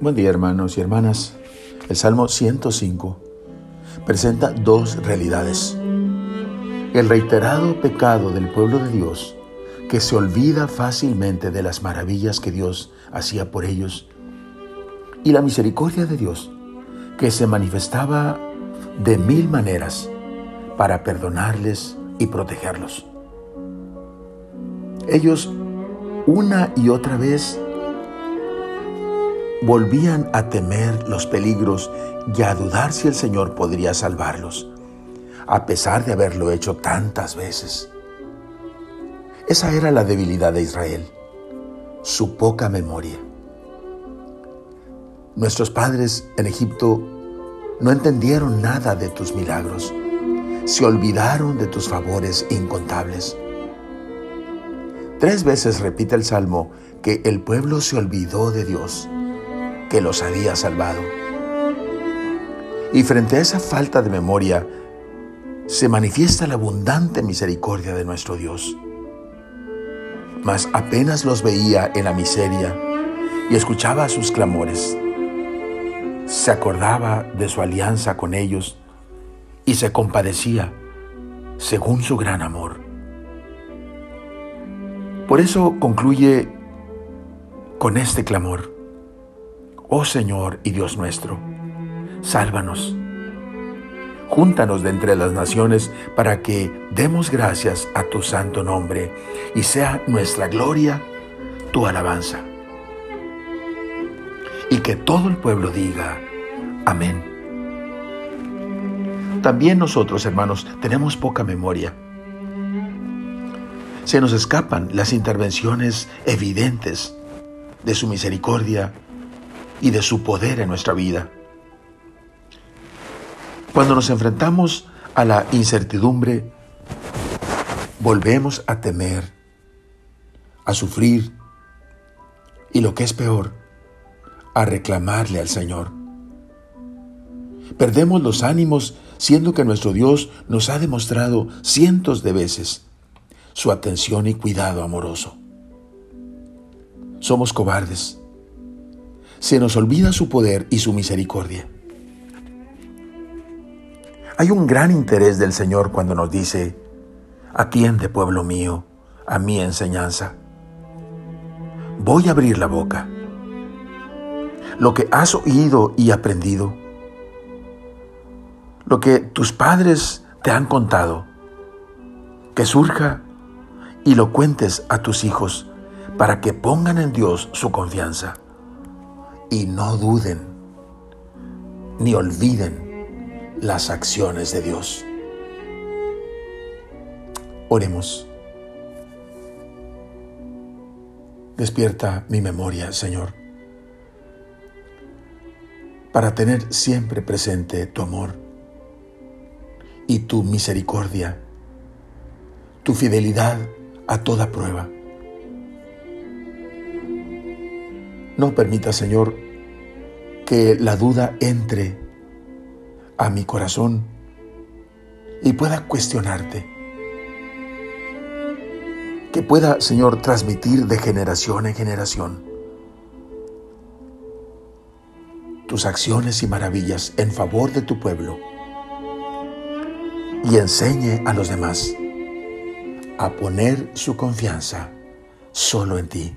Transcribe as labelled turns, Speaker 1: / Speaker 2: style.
Speaker 1: Buen día hermanos y hermanas. El Salmo 105 presenta dos realidades. El reiterado pecado del pueblo de Dios, que se olvida fácilmente de las maravillas que Dios hacía por ellos, y la misericordia de Dios, que se manifestaba de mil maneras para perdonarles y protegerlos. Ellos una y otra vez volvían a temer los peligros y a dudar si el Señor podría salvarlos, a pesar de haberlo hecho tantas veces. Esa era la debilidad de Israel, su poca memoria. Nuestros padres en Egipto no entendieron nada de tus milagros, se olvidaron de tus favores incontables. Tres veces repite el Salmo que el pueblo se olvidó de Dios que los había salvado. Y frente a esa falta de memoria, se manifiesta la abundante misericordia de nuestro Dios. Mas apenas los veía en la miseria y escuchaba sus clamores, se acordaba de su alianza con ellos y se compadecía según su gran amor. Por eso concluye con este clamor. Oh Señor y Dios nuestro, sálvanos. Júntanos de entre las naciones para que demos gracias a tu santo nombre y sea nuestra gloria tu alabanza. Y que todo el pueblo diga, amén. También nosotros, hermanos, tenemos poca memoria. Se nos escapan las intervenciones evidentes de su misericordia y de su poder en nuestra vida. Cuando nos enfrentamos a la incertidumbre, volvemos a temer, a sufrir y lo que es peor, a reclamarle al Señor. Perdemos los ánimos siendo que nuestro Dios nos ha demostrado cientos de veces su atención y cuidado amoroso. Somos cobardes se nos olvida su poder y su misericordia. Hay un gran interés del Señor cuando nos dice, atiende pueblo mío a mi enseñanza. Voy a abrir la boca. Lo que has oído y aprendido, lo que tus padres te han contado, que surja y lo cuentes a tus hijos para que pongan en Dios su confianza y no duden ni olviden las acciones de Dios. Oremos. Despierta mi memoria, Señor, para tener siempre presente tu amor y tu misericordia, tu fidelidad a toda prueba. No permita, Señor, que la duda entre a mi corazón y pueda cuestionarte. Que pueda, Señor, transmitir de generación en generación tus acciones y maravillas en favor de tu pueblo y enseñe a los demás a poner su confianza solo en ti.